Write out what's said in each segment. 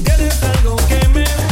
Tienes algo que me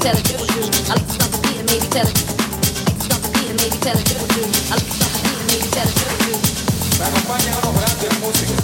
tell it. I like to stop maybe tell it. Like to stop maybe tell. I like to stop maybe tell it. Me acompañan unos grandes músicos.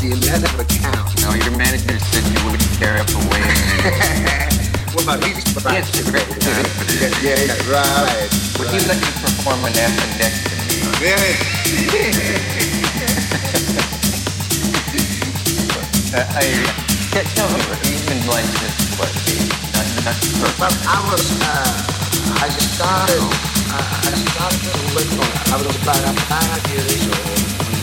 see. That never counts. No, your manager said you would tear up away. what about? Yes. Yeah, yeah, yeah, right. Would you like to perform an appendectomy? Really? uh, I. Yeah, no, even like this question. Not, not well, I was, uh, I started, uh, I started I was about five years old.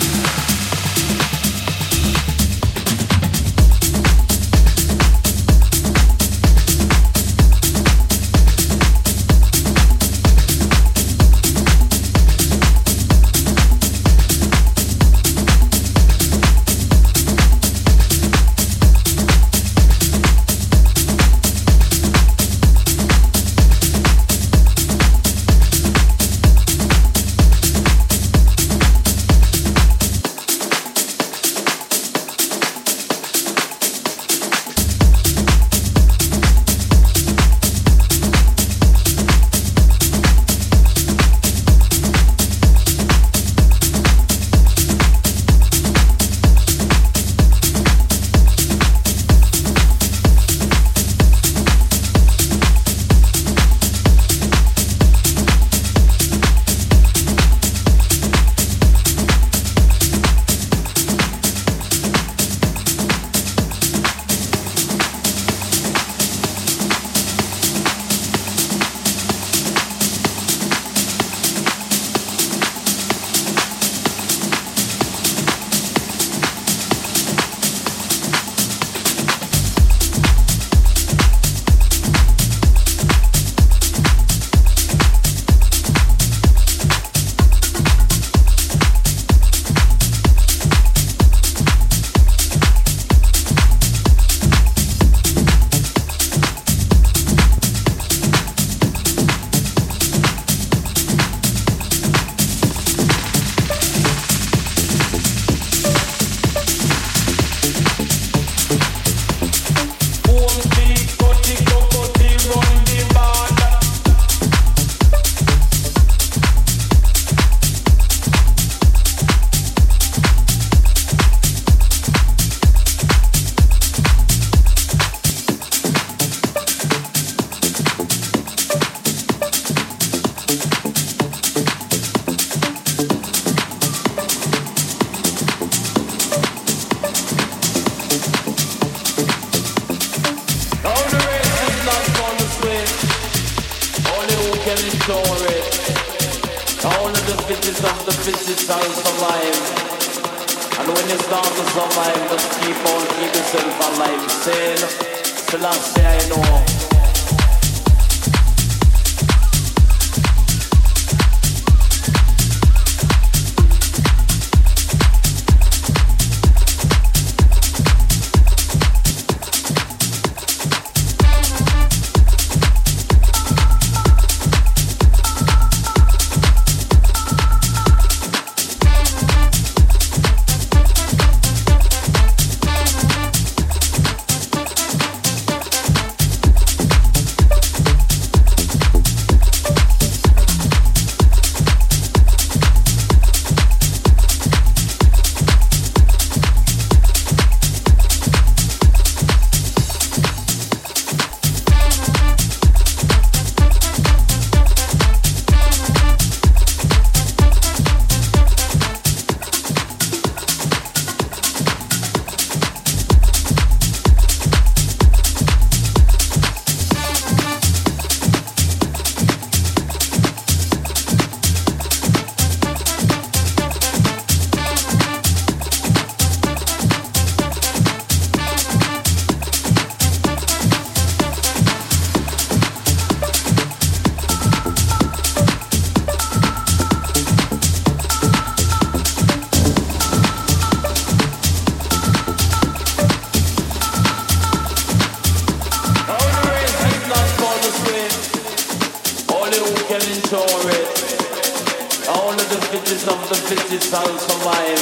of the fittest sounds only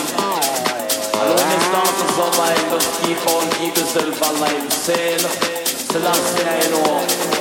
Lonely to survive. but keep on, keep yourself alive. Sail, Selassie I know.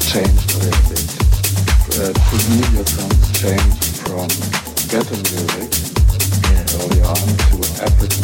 changed a little bit. Uh, to me, your song changed from ghetto lyrics early on to African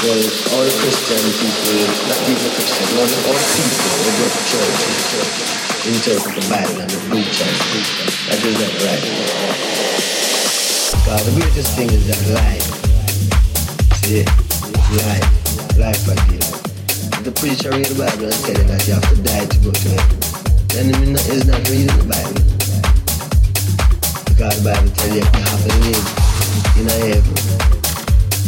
all Christian people, not even Christian, all, all people in the church, in church with the Bible and the preacher, church. I do that right. God, the greatest thing is that life. See, it's life. for again. The preacher read the Bible and tell you that you have to die to go to heaven. Then it's not reading the Bible. Because the Bible tells you you have to live in heaven.